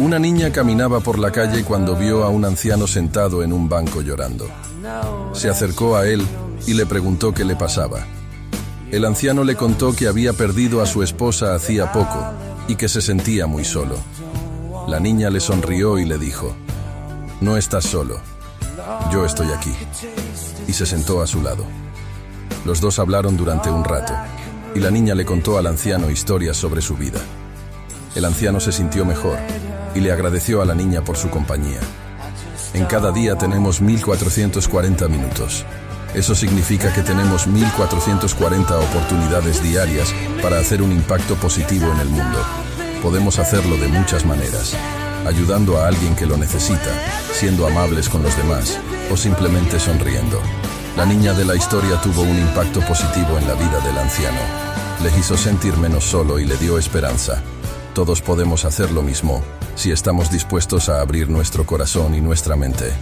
Una niña caminaba por la calle cuando vio a un anciano sentado en un banco llorando. Se acercó a él y le preguntó qué le pasaba. El anciano le contó que había perdido a su esposa hacía poco y que se sentía muy solo. La niña le sonrió y le dijo, No estás solo, yo estoy aquí. Y se sentó a su lado. Los dos hablaron durante un rato y la niña le contó al anciano historias sobre su vida. El anciano se sintió mejor y le agradeció a la niña por su compañía. En cada día tenemos 1440 minutos. Eso significa que tenemos 1440 oportunidades diarias para hacer un impacto positivo en el mundo. Podemos hacerlo de muchas maneras, ayudando a alguien que lo necesita, siendo amables con los demás o simplemente sonriendo. La niña de la historia tuvo un impacto positivo en la vida del anciano. Le hizo sentir menos solo y le dio esperanza. Todos podemos hacer lo mismo si estamos dispuestos a abrir nuestro corazón y nuestra mente.